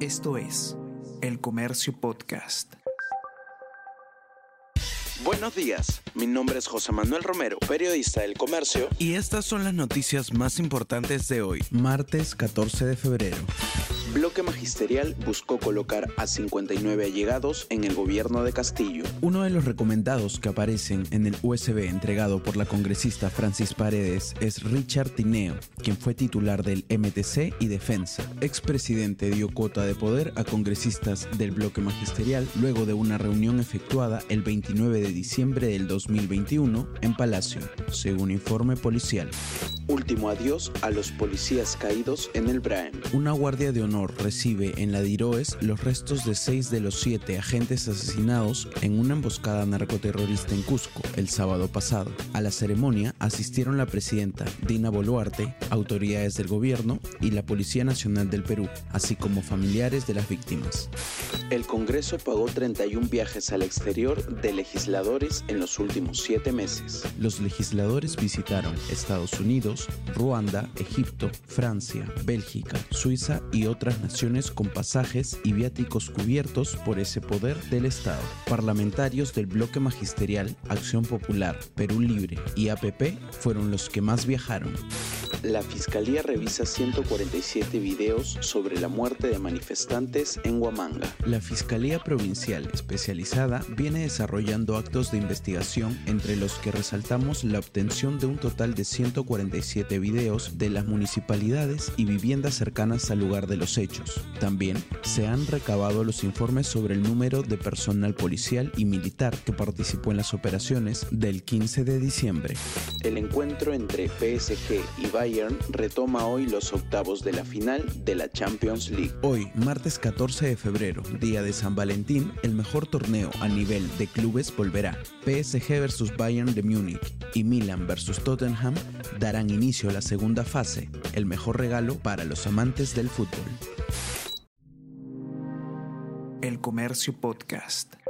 Esto es El Comercio Podcast. Buenos días, mi nombre es José Manuel Romero, periodista del Comercio. Y estas son las noticias más importantes de hoy, martes 14 de febrero. Bloque Magisterial buscó colocar a 59 allegados en el gobierno de Castillo. Uno de los recomendados que aparecen en el USB entregado por la congresista Francis Paredes es Richard Tineo, quien fue titular del MTC y Defensa. Expresidente dio cuota de poder a congresistas del bloque magisterial luego de una reunión efectuada el 29 de diciembre del 2021 en Palacio, según informe policial. Último adiós a los policías caídos en el Braem. Una guardia de honor recibe en la Diroes los restos de seis de los siete agentes asesinados en una emboscada narcoterrorista en Cusco el sábado pasado. A la ceremonia asistieron la presidenta Dina Boluarte, autoridades del gobierno y la Policía Nacional del Perú, así como familiares de las víctimas. El Congreso pagó 31 viajes al exterior de legisladores en los últimos siete meses. Los legisladores visitaron Estados Unidos, Ruanda, Egipto, Francia, Bélgica, Suiza y otras naciones con pasajes y viáticos cubiertos por ese poder del Estado. Parlamentarios del bloque magisterial Acción Popular, Perú Libre y APP fueron los que más viajaron. La Fiscalía revisa 147 videos sobre la muerte de manifestantes en Huamanga. La Fiscalía Provincial Especializada viene desarrollando actos de investigación entre los que resaltamos la obtención de un total de 147 videos de las municipalidades y viviendas cercanas al lugar de los hechos. También se han recabado los informes sobre el número de personal policial y militar que participó en las operaciones del 15 de diciembre. El encuentro entre PSG y Bayern retoma hoy los octavos de la final de la Champions League. Hoy, martes 14 de febrero, día de San Valentín, el mejor torneo a nivel de clubes volverá. PSG vs Bayern de Múnich y Milan vs Tottenham darán inicio a la segunda fase, el mejor regalo para los amantes del fútbol. El Comercio Podcast.